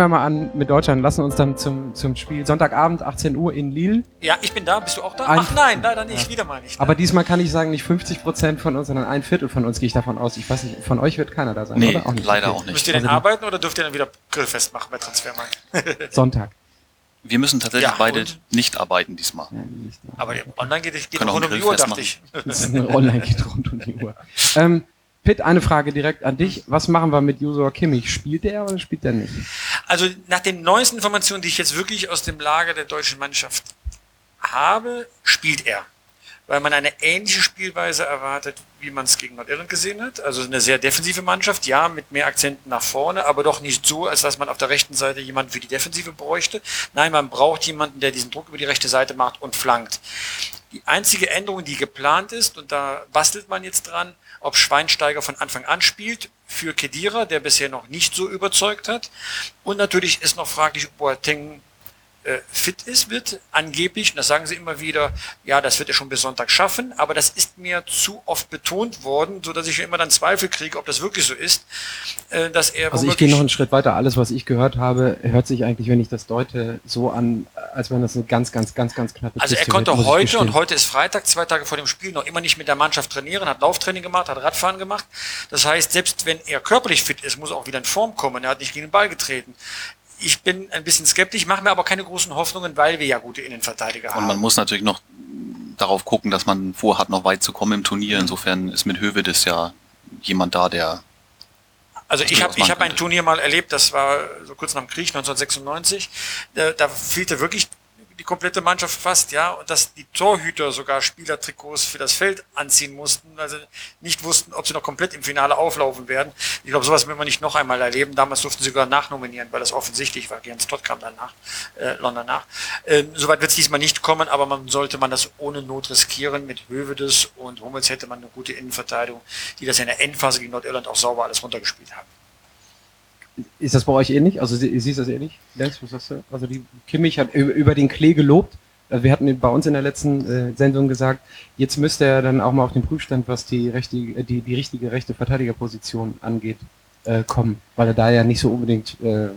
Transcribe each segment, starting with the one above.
wir mal an mit Deutschland, lassen uns dann zum, zum Spiel Sonntagabend, 18 Uhr in Lille. Ja, ich bin da. Bist du auch da? Ein- Ach nein, leider nicht. Ja. Wieder mal nicht. Aber diesmal kann ich sagen, nicht 50 Prozent von uns, sondern ein Viertel von uns gehe ich davon aus. Ich weiß nicht, von euch wird keiner da sein, Nee, oder? Auch nicht. leider Okay. auch nicht. Müsst ihr denn Also arbeiten oder dürft ihr dann wieder Grillfest machen bei Transfermarkt? Sonntag. Wir müssen tatsächlich Ja, beide nicht arbeiten diesmal. Ja, nicht. Aber online geht, geht rund ein um die Uhr, Grillfest dachte ich. Online geht rund um die Uhr. Ähm, Pitt, eine Frage direkt an dich. Was machen wir mit Josua Kimmich? Spielt der oder spielt der nicht? Also nach den neuesten Informationen, die ich jetzt wirklich aus dem Lager der deutschen Mannschaft habe, spielt er. Weil man eine ähnliche Spielweise erwartet, wie man es gegen Nordirland gesehen hat. Also eine sehr defensive Mannschaft, ja, mit mehr Akzenten nach vorne, aber doch nicht so, als dass man auf der rechten Seite jemanden für die Defensive bräuchte. Nein, man braucht jemanden, der diesen Druck über die rechte Seite macht und flankt. Die einzige Änderung, die geplant ist, und da bastelt man jetzt dran, ob Schweinsteiger von Anfang an spielt für Kedira, der bisher noch nicht so überzeugt hat. Und natürlich ist noch fraglich, ob Boateng äh, fit ist, wird angeblich, und das sagen sie immer wieder, ja, das wird er schon bis Sonntag schaffen, aber das ist mir zu oft betont worden, so dass ich immer dann Zweifel kriege, ob das wirklich so ist, äh, dass er Also ich gehe noch einen Schritt weiter. Alles, was ich gehört habe, hört sich eigentlich, wenn ich das deute, so an, als wenn das eine ganz, ganz, ganz, ganz knappe Also er Kiste konnte wird, heute, und heute ist Freitag, zwei Tage vor dem Spiel, noch immer nicht mit der Mannschaft trainieren, hat Lauftraining gemacht, hat Radfahren gemacht. Das heißt, selbst wenn er körperlich fit ist, muss er auch wieder in Form kommen. Er hat nicht gegen den Ball getreten. Ich bin ein bisschen skeptisch, mache mir aber keine großen Hoffnungen, weil wir ja gute Innenverteidiger Und haben. man muss natürlich noch darauf gucken, dass man vorhat, noch weit zu kommen im Turnier. Insofern ist mit Hövedes ja jemand da, der Also ich habe ich hab ein. Turnier mal erlebt, das war so kurz nach dem Krieg, 1996. Da, da fehlte wirklich die komplette Mannschaft fast, ja, und dass die Torhüter sogar Spielertrikots für das Feld anziehen mussten, also nicht wussten, ob sie noch komplett im Finale auflaufen werden. Ich glaube, sowas will man nicht noch einmal erleben. Damals durften sie sogar nachnominieren, weil das offensichtlich war. Jens Todd kam danach, äh, London nach. Ähm, Soweit wird es diesmal nicht kommen, aber man sollte man das ohne Not riskieren. Mit Hövedes und Hummels hätte man eine gute Innenverteidigung, die das in der Endphase gegen Nordirland auch sauber alles runtergespielt haben. Ist das bei euch ähnlich? Also sie- siehst du das ähnlich? Lenz, was sagst du? Also die Kimmich hat über, den Klee gelobt. Also wir hatten bei uns in der letzten äh, Sendung gesagt, jetzt müsste er dann auch mal auf den Prüfstand, was die, rechte, äh, die, die richtige rechte Verteidigerposition angeht, äh, kommen. Weil er da ja nicht so unbedingt äh,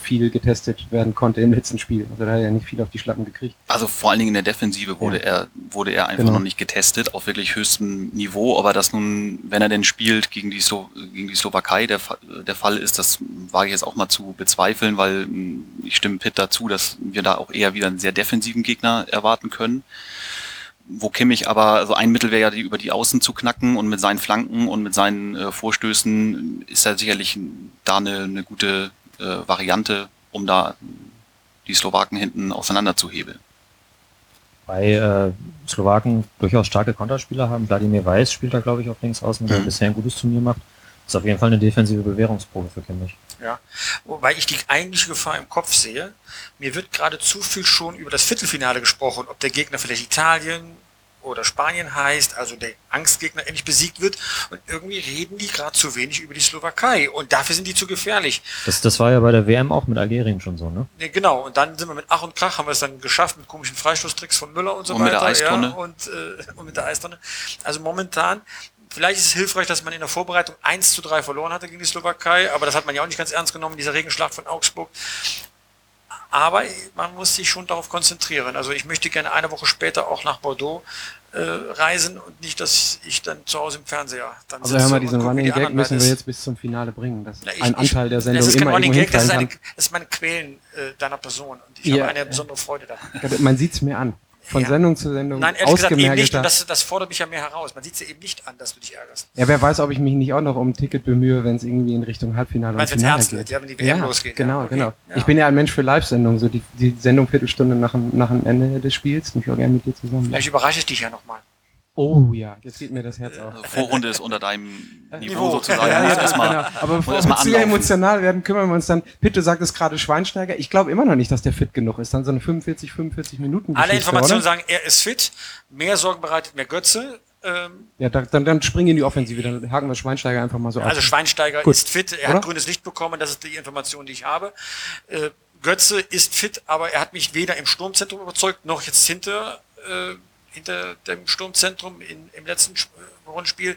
viel getestet werden konnte im letzten Spiel. Also da hat er ja nicht viel auf die Schlappen gekriegt. Also vor allen Dingen in der Defensive wurde Ja. er wurde er einfach Genau. noch nicht getestet auf wirklich höchstem Niveau, aber das nun, wenn er denn spielt gegen die Slo gegen die Slowakei der, der Fall ist, das wage ich jetzt auch mal zu bezweifeln, weil mh, ich stimme Pitt dazu, dass wir da auch eher wieder einen sehr defensiven Gegner erwarten können. Wo Kimmich aber, also ein Mittel wäre ja, die über die Außen zu knacken und mit seinen Flanken und mit seinen äh, Vorstößen ist er sicherlich da eine, eine gute Variante, um da die Slowaken hinten auseinanderzuhebeln. Bei äh, Slowaken durchaus starke Konterspieler haben. Wladimir Weiß spielt da, glaube ich, auf links außen, der Mhm. bisher ein gutes Turnier macht. Ist auf jeden Fall eine defensive Bewährungsprobe für Kimmich. Ja, wobei ich die eigentliche Gefahr im Kopf sehe. Mir wird gerade zu viel schon über das Viertelfinale gesprochen, ob der Gegner vielleicht Italien oder Spanien heißt, also der Angstgegner endlich besiegt wird. Und irgendwie reden die gerade zu wenig über die Slowakei. Und dafür sind die zu gefährlich. Das, das war ja bei der WM auch mit Algerien schon so, ne? Nee, genau, und dann sind wir mit Ach und Krach, haben wir es dann geschafft mit komischen Freistoßtricks von Müller und so Und mit weiter. der Eistonne. Ja, und, äh, und mit der Eistonne. Also momentan, vielleicht ist es hilfreich, dass man in der Vorbereitung 1 zu 3 verloren hatte gegen die Slowakei, aber das hat man ja auch nicht ganz ernst genommen, dieser Regenschlag von Augsburg. Aber man muss sich schon darauf konzentrieren. Also ich möchte gerne eine Woche später auch nach Bordeaux äh, reisen und nicht, dass ich dann zu Hause im Fernseher dann Also hör mal, diesen Running Gag müssen wir es- jetzt bis zum Finale bringen, na, ich- ein Anteil der Sendung Das ist kein Running Gag, das ist, eine, das ist meine Quälen äh, deiner Person. Und ich Ja, habe eine besondere Freude daran. Man sieht's mir an. Von Ja. Sendung zu Sendung Nein, ehrlich gesagt eben nicht. Und das, das fordert mich ja mehr heraus. Man sieht es ja eben nicht an, dass du dich ärgerst. Ja, wer weiß, ob ich mich nicht auch noch um ein Ticket bemühe, wenn es irgendwie in Richtung Halbfinale und Meinst wenn's Finale geht. ja, wenn die WM ja, losgeht, Genau, ja, okay. genau. Ich bin ja ein Mensch für Live-Sendungen, so die, die Sendung Viertelstunde nach dem, nach dem Ende des Spiels. Und ich auch gerne mit dir zusammen. Vielleicht überrasche ich dich ja nochmal. Oh ja, jetzt geht mir das Herz auf. Also Vorrunde ist unter deinem Niveau, Niveau. sozusagen. Ja, ja, erstmal genau. Aber bevor wir zu anlaufen. emotional werden, kümmern wir uns dann. Pitte sagt es gerade Schweinsteiger. Ich glaube immer noch nicht, dass der fit genug ist. Dann so eine 45, 45 Minuten. Alle Informationen oder? sagen, er ist fit. Mehr Sorgen bereitet mir Götze. Ähm, Ja, da, dann, dann springen in die Offensive. Dann haken wir Schweinsteiger einfach mal so also ab. Schweinsteiger Gut. ist fit. Er Oder? hat grünes Licht bekommen. Das ist die Information, die ich habe. Äh, Götze ist fit, aber er hat mich weder im Sturmzentrum überzeugt, noch jetzt hinter, äh, hinter dem Sturmzentrum in, im letzten Rundspiel.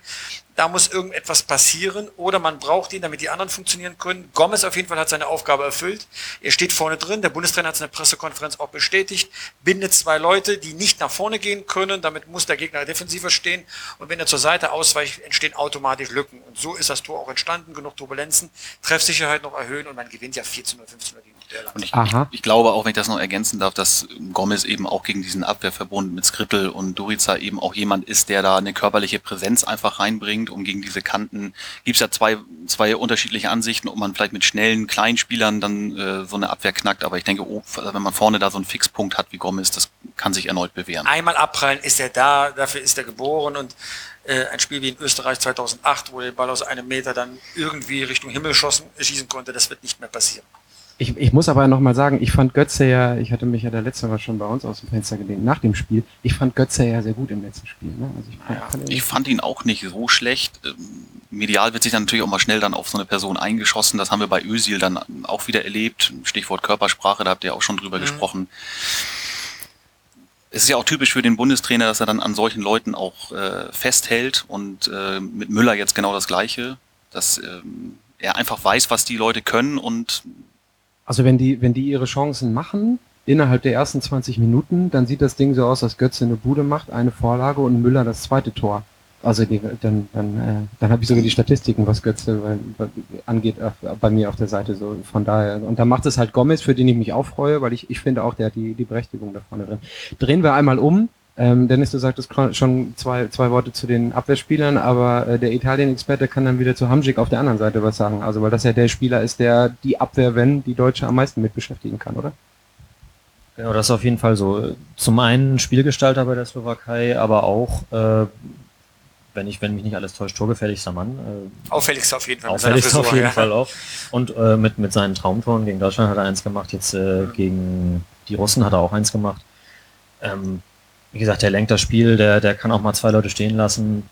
Da muss irgendetwas passieren oder man braucht ihn, damit die anderen funktionieren können. Gomez auf jeden Fall hat seine Aufgabe erfüllt. Er steht vorne drin. Der Bundestrainer hat es in der Pressekonferenz auch bestätigt. Bindet zwei Leute, die nicht nach vorne gehen können. Damit muss der Gegner defensiver stehen. Und wenn er zur Seite ausweicht, entstehen automatisch Lücken. Und so ist das Tor auch entstanden. Genug Turbulenzen, Treffsicherheit noch erhöhen und man gewinnt ja 14 oder 15 oder gegen. Und ich, ich, ich glaube auch, wenn ich das noch ergänzen darf, dass Gomez eben auch gegen diesen Abwehrverbund mit Skrittel und Durica eben auch jemand ist, der da eine körperliche Präsenz einfach reinbringt, um gegen diese Kanten. Gibt es ja zwei, zwei unterschiedliche Ansichten, ob man vielleicht mit schnellen Kleinspielern dann äh, so eine Abwehr knackt, aber ich denke, oh, wenn man vorne da so einen Fixpunkt hat wie Gomez, das kann sich erneut bewähren. Einmal abprallen ist er da, dafür ist er geboren und äh, ein Spiel wie in Österreich 2008, wo er den Ball aus einem Meter dann irgendwie Richtung Himmel schossen, schießen konnte, das wird nicht mehr passieren. Ich, ich muss aber nochmal sagen, ich fand Götze ja, ich hatte mich ja der letzte Mal schon bei uns aus dem Fenster gelehnt, nach dem Spiel, ich fand Götze ja sehr gut im letzten Spiel. Ne? Also ich fand, Ja, fand ihn- Ich fand ihn auch nicht so schlecht. Ähm, Medial wird sich dann natürlich auch mal schnell dann auf so eine Person eingeschossen. Das haben wir bei Özil dann auch wieder erlebt. Stichwort Körpersprache, da habt ihr auch schon drüber Mhm. gesprochen. Es ist ja auch typisch für den Bundestrainer, dass er dann an solchen Leuten auch äh, festhält und äh, mit Müller jetzt genau das Gleiche, dass ähm, er einfach weiß, was die Leute können und Also wenn die, wenn die ihre Chancen machen, innerhalb der ersten 20 Minuten, dann sieht das Ding so aus, dass Götze eine Bude macht, eine Vorlage und Müller das zweite Tor. Also die, dann, dann, äh, dann habe ich sogar die Statistiken, was Götze weil, weil, angeht, auf, bei mir auf der Seite so. Von daher. Und dann macht es halt Gomez, für den ich mich auch freue, weil ich, ich finde auch, der hat die, die Berechtigung da vorne drin. Drehen wir einmal um. Ähm, Dennis, du sagtest schon zwei, zwei Worte zu den Abwehrspielern, aber äh, der Italien-Experte kann dann wieder zu Hamsik auf der anderen Seite was sagen. Also weil das ja der Spieler ist, der die Abwehr, wenn die Deutsche am meisten mit beschäftigen kann, oder? Genau, das ist auf jeden Fall so. Zum einen Spielgestalter bei der Slowakei, aber auch, äh, wenn ich, wenn mich nicht alles täuscht, torgefährlichster Mann. Äh, Auffälligste auf jeden Fall. mit seiner auffälligst auf jeden ja. Fall auch. Und äh, mit, mit seinen Traumtoren gegen Deutschland hat er eins gemacht, jetzt äh, gegen die Russen hat er auch eins gemacht. Ähm, wie gesagt, der lenkt das Spiel, der, der kann auch mal zwei Leute stehen lassen.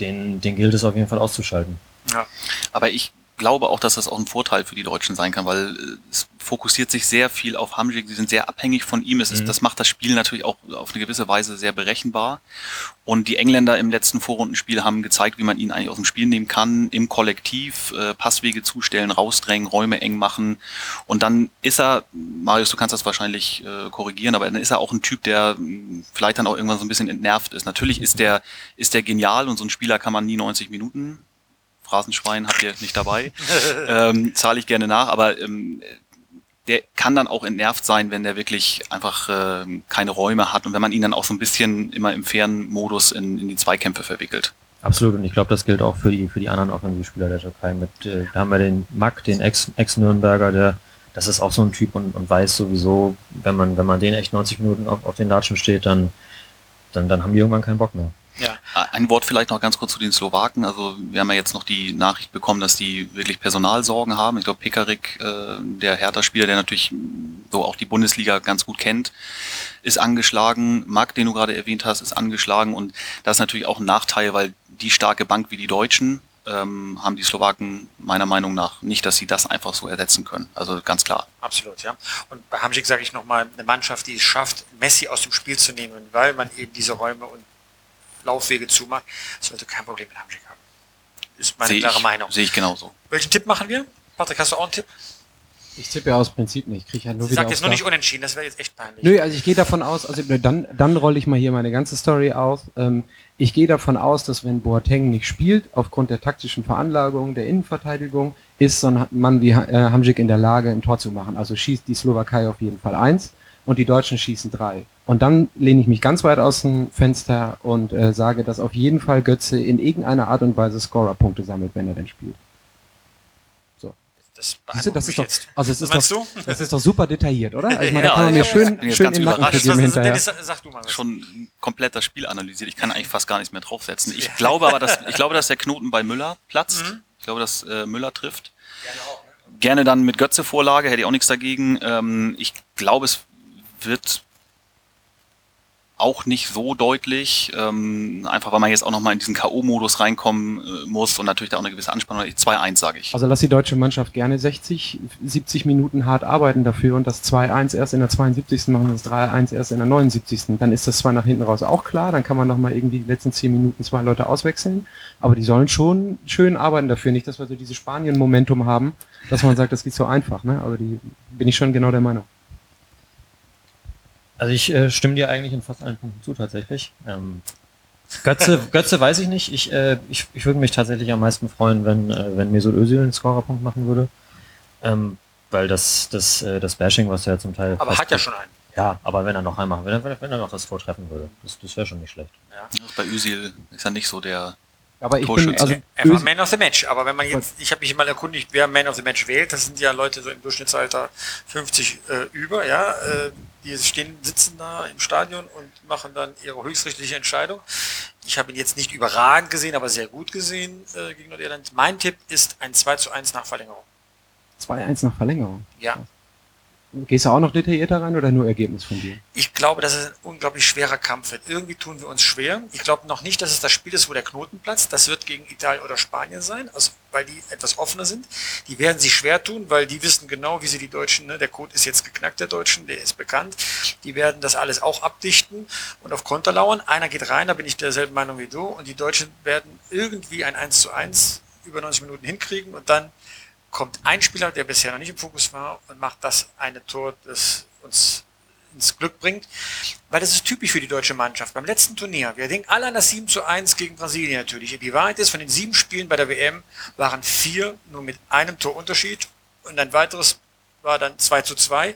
Den, den gilt es auf jeden Fall auszuschalten. Ja. Aber ich glaube auch, dass das auch ein Vorteil für die Deutschen sein kann, weil äh, es fokussiert sich sehr viel auf Hamsik. Sie sind sehr abhängig von ihm. Es ist, Mhm. Das macht das Spiel natürlich auch auf eine gewisse Weise sehr berechenbar. Und die Engländer im letzten Vorrundenspiel haben gezeigt, wie man ihn eigentlich aus dem Spiel nehmen kann, im Kollektiv äh, Passwege zustellen, rausdrängen, Räume eng machen. Und dann ist er, Marius, du kannst das wahrscheinlich äh, korrigieren, aber dann ist er auch ein Typ, der mh, vielleicht dann auch irgendwann so ein bisschen entnervt ist. Natürlich ist der, ist der genial und so ein Spieler kann man nie 90 Minuten Phrasenschwein habt ihr nicht dabei. ähm, Zahle ich gerne nach, aber ähm, der kann dann auch entnervt sein, wenn der wirklich einfach ähm, keine Räume hat und wenn man ihn dann auch so ein bisschen immer im fairen Modus in, in die Zweikämpfe verwickelt. Absolut, und ich glaube, das gilt auch für die, für die anderen Offensivspieler der Türkei. Mit, äh, da haben wir den Mack, den Ex- Ex-Nürnberger, der, das ist auch so ein Typ und, und weiß sowieso, wenn man, wenn man den echt 90 Minuten auf, auf den Latschen steht, dann, dann, dann haben die irgendwann keinen Bock mehr. Ja. Ein Wort vielleicht noch ganz kurz zu den Slowaken. Also wir haben ja jetzt noch die Nachricht bekommen, dass die wirklich Personalsorgen haben. Ich glaube, Pekarik, äh, der Hertha-Spieler, der natürlich so auch die Bundesliga ganz gut kennt, ist angeschlagen. Marc, den du gerade erwähnt hast, ist angeschlagen. Und das ist natürlich auch ein Nachteil, weil die starke Bank wie die Deutschen ähm, haben die Slowaken meiner Meinung nach nicht, dass sie das einfach so ersetzen können. Also ganz klar. Absolut, ja. Und bei Hamsik sage ich nochmal, eine Mannschaft, die es schafft, Messi aus dem Spiel zu nehmen, weil man eben diese Räume und Laufwege zumacht, sollte kein Problem mit Hamsik haben. Ist meine Sehe klare ich, Meinung. sehe ich genauso. Welchen Tipp machen wir? Patrick, hast du auch einen Tipp? Ich tippe ja aus Prinzip nicht. Ich kriege ja nur Sie wieder sagt jetzt nur nicht unentschieden, das wäre jetzt echt peinlich. Nö, also ich gehe davon aus, also dann, dann rolle ich mal hier meine ganze Story auf. Ähm, ich gehe davon aus, dass wenn Boateng nicht spielt, aufgrund der taktischen Veranlagung der Innenverteidigung, ist so ein Mann wie äh, Hamsik in der Lage, ein Tor zu machen. Also schießt die Slowakei auf jeden Fall eins und die Deutschen schießen drei. Und dann lehne ich mich ganz weit aus dem Fenster und äh, sage, dass auf jeden Fall Götze in irgendeiner Art und Weise Scorerpunkte sammelt, wenn er denn spielt. Das, Siehst du, das ist doch, jetzt. also es ist doch, du? das ist doch super detailliert, oder? Also ich meine, Ja, da kann man mir ja, schön, schön den Nacken. Das, was, hinterher. Dennis, sag du mal was. schon komplett das Spiel analysiert. Ich kann eigentlich fast gar nichts mehr draufsetzen. Ich glaube aber, dass, ich glaube, dass der Knoten bei Müller platzt. Mhm. Ich glaube, dass äh, Müller trifft. Gerne dann mit Götze Vorlage, hätte ich auch nichts dagegen. Ähm, ich glaube, es wird auch nicht so deutlich, ähm, einfach weil man jetzt auch nochmal in diesen K.O.-Modus reinkommen äh, muss und natürlich da auch eine gewisse Anspannung. 2-1 sage ich. Also lass die deutsche Mannschaft gerne 60, 70 Minuten hart arbeiten dafür und das 2-1 erst in der 72. machen und das 3-1 erst in der 79. Dann ist das zwar nach hinten raus auch klar, dann kann man nochmal irgendwie die letzten 10 Minuten zwei Leute auswechseln, aber die sollen schon schön arbeiten dafür, nicht, dass wir so diese Spanien-Momentum haben, dass man sagt, das geht so einfach, ne? Aber die bin ich schon genau der Meinung. Also ich äh, stimme dir eigentlich in fast allen Punkten zu tatsächlich. Ähm, Götze, Götze weiß ich nicht. Ich, äh, ich, ich würde mich tatsächlich am meisten freuen, wenn, äh, wenn Mesut Özil einen Scorerpunkt machen würde. Ähm, weil das, das, äh, das Bashing, was er zum Teil... Aber hat ja schon einen. Ja, aber wenn er noch einmal, wenn er, wenn er noch das vortreffen würde, das, das wäre schon nicht schlecht. Bei Özil ist er nicht so der Aber ich bin, also, Er war Man of the Match, aber wenn man jetzt, ich habe mich mal erkundigt, wer Man of the Match wählt, das sind ja Leute so im Durchschnittsalter 50 äh, über, ja, äh, die stehen, sitzen da im Stadion und machen dann ihre höchstrichterliche Entscheidung. Ich habe ihn jetzt nicht überragend gesehen, aber sehr gut gesehen äh, gegen Nordirland. Mein Tipp ist ein 2 zu 1 nach Verlängerung. 2-1 nach Verlängerung. Ja. Gehst du auch noch detaillierter rein oder nur Ergebnis von dir? Ich glaube, dass es ein unglaublich schwerer Kampf wird. Irgendwie tun wir uns schwer. Ich glaube noch nicht, dass es das Spiel ist, wo der Knoten platzt. Das wird gegen Italien oder Spanien sein, also, weil die etwas offener sind. Die werden sich schwer tun, weil die wissen genau, wie sie die Deutschen, ne, der Code ist jetzt geknackt, der Deutschen, der ist bekannt. Die werden das alles auch abdichten und auf Konter lauern. Einer geht rein, da bin ich derselben Meinung wie du. Und die Deutschen werden irgendwie ein 1 zu 1 über 90 Minuten hinkriegen und dann kommt ein Spieler, der bisher noch nicht im Fokus war und macht das eine Tor, das uns ins Glück bringt. Weil das ist typisch für die deutsche Mannschaft. Beim letzten Turnier, wir denken alle an das 7 zu 1 gegen Brasilien natürlich. Die Wahrheit ist, von den sieben Spielen bei der WM waren vier nur mit einem Torunterschied und ein weiteres war dann 2 zu 2.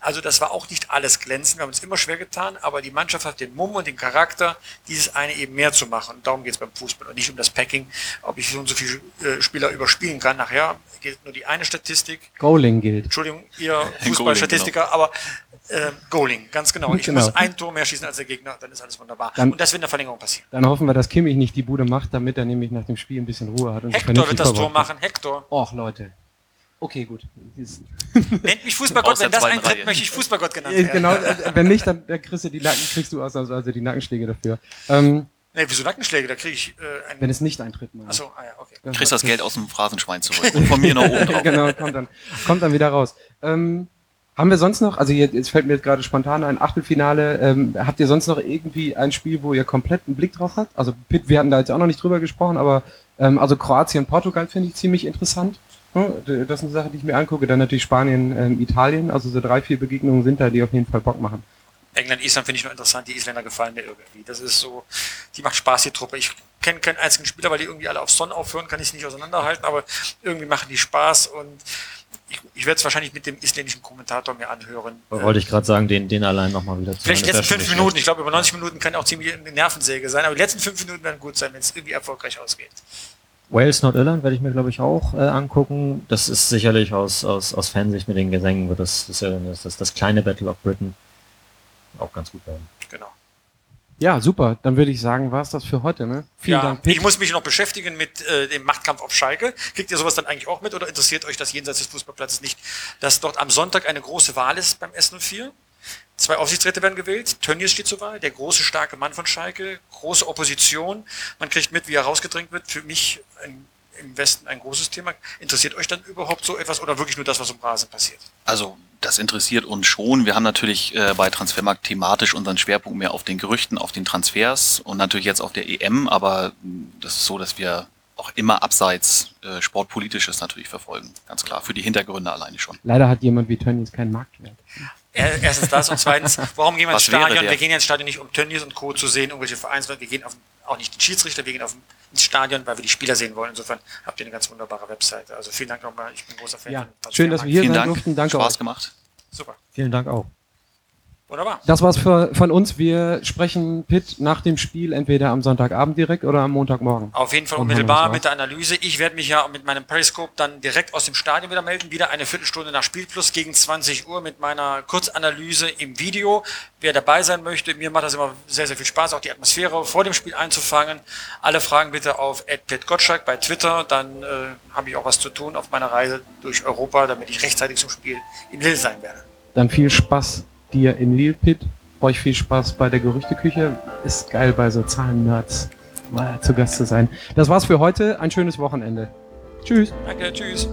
Also das war auch nicht alles glänzend. Wir haben uns immer schwer getan, aber die Mannschaft hat den Mumm und den Charakter, dieses eine eben mehr zu machen. Und darum geht es beim Fußball und nicht um das Packing, ob ich so und so viele äh, Spieler überspielen kann. Nachher geht nur die eine Statistik. Goaling gilt. Entschuldigung, ihr Fußballstatistiker, aber äh, Goaling, ganz genau. Ich Genau. muss ein Tor mehr schießen als der Gegner, dann ist alles wunderbar. Dann- und das wird in der Verlängerung passieren. Dann hoffen wir, dass Kimmich nicht die Bude macht, damit er nämlich nach dem Spiel ein bisschen Ruhe hat. Und sich Hector wird das Tor machen. Hector. Och, Leute. Okay, gut. Nennt mich Fußballgott. Wenn das eintritt, möchte ich Fußballgott genannt Äh, werden. genau, äh, wenn nicht, dann, kriegst du die Nacken, kriegst du ausnahmsweise die Nackenschläge dafür. Ähm, Nee, wieso Nackenschläge? Da kriege ich äh, einen. wenn es nicht eintritt, meine ich. Achso, ah ja, okay. Dann kriegst das Geld aus dem Phrasenschwein zurück. Und von mir noch oben drauf. genau, kommt dann, kommt dann wieder raus. Ähm, haben wir sonst noch, also jetzt, jetzt fällt mir jetzt gerade spontan ein Achtelfinale, ähm, habt ihr sonst noch irgendwie ein Spiel, wo ihr komplett einen Blick drauf habt? Also Pitt, wir hatten da jetzt auch noch nicht drüber gesprochen, aber ähm, also Kroatien, Portugal finde ich ziemlich interessant. Ja, Das ist eine Sache, die ich mir angucke. Dann natürlich Spanien, ähm, Italien. Also so drei, vier Begegnungen sind da, die auf jeden Fall Bock machen. England, Island finde ich nur interessant. Die Isländer gefallen mir irgendwie. Das ist so, die macht Spaß, die Truppe. Ich kenne keinen einzigen Spieler, weil die irgendwie alle auf Sonn aufhören, kann ich es nicht auseinanderhalten, aber irgendwie machen die Spaß und ich, ich werde es wahrscheinlich mit dem isländischen Kommentator mir anhören. Wollte ich gerade sagen, den, den allein nochmal wieder zu Vielleicht die letzten fünf Minuten. nicht Ich glaube, über 90 Minuten kann auch ziemlich eine Nervensäge sein, aber die letzten fünf Minuten werden gut sein, wenn es irgendwie erfolgreich ausgeht. Wales, Nordirland werde ich mir, glaube ich, auch äh, angucken. Das ist sicherlich aus, aus, aus Fansicht mit den Gesängen, wird das, das, ist ja dann das, das, das kleine Battle of Britain auch ganz gut werden. Genau. Ja, super. Dann würde ich sagen, war's das für heute. Ne? Vielen ja, Dank, Pitt. ich muss mich noch beschäftigen mit äh, dem Machtkampf auf Schalke. Kriegt ihr sowas dann eigentlich auch mit oder interessiert euch das jenseits des Fußballplatzes nicht, dass dort am Sonntag eine große Wahl ist beim S04? Zwei Aufsichtsräte werden gewählt. Tönnies steht zur Wahl, der große, starke Mann von Schalke, große Opposition. Man kriegt mit, wie er rausgedrängt wird. Für mich ein, im Westen ein großes Thema. Interessiert euch dann überhaupt so etwas oder wirklich nur das, was im Rasen passiert? Also das interessiert uns schon. Wir haben natürlich äh, bei Transfermarkt thematisch unseren Schwerpunkt mehr auf den Gerüchten, auf den Transfers und natürlich jetzt auf der EM, aber mh, das ist so, dass wir auch immer abseits äh, Sportpolitisches natürlich verfolgen. Ganz klar, für die Hintergründe alleine schon. Leider hat jemand wie Tönnies keinen Marktwert. Er- Erstens das und zweitens, warum gehen wir ins Stadion? Wir gehen ja ins Stadion nicht, um Tönnies und Co. zu sehen, irgendwelche Vereinsleute. Wir gehen auf, auch nicht den Schiedsrichter, wir gehen auf, ins Stadion, weil wir die Spieler sehen wollen. Insofern habt ihr eine ganz wunderbare Webseite. Also vielen Dank nochmal. Ich bin ein großer Fan. Ja, schön, dass wir hier Vielen sein Dank, durften. Danke Spaß euch. gemacht. Super. Vielen Dank auch. Wunderbar. Das war's für, von uns. Wir sprechen Pitt nach dem Spiel entweder am Sonntagabend direkt oder am Montagmorgen. Auf jeden Fall unmittelbar mit der Analyse. Ich werde mich ja mit meinem Periscope dann direkt aus dem Stadion wieder melden. Wieder eine Viertelstunde nach Spielplus gegen 20 Uhr mit meiner Kurzanalyse im Video. Wer dabei sein möchte, mir macht das immer sehr, sehr viel Spaß, auch die Atmosphäre vor dem Spiel einzufangen. Alle Fragen bitte auf @petgottschalk bei Twitter. Dann äh, habe ich auch was zu tun auf meiner Reise durch Europa, damit ich rechtzeitig zum Spiel in Lille sein werde. Dann viel Spaß dir in Lille, Pitt. Euch viel Spaß bei der Gerüchteküche. Ist geil bei so Zahlen-Nerds mal zu Gast zu sein. Das war's für heute. Ein schönes Wochenende. Tschüss. Danke, tschüss.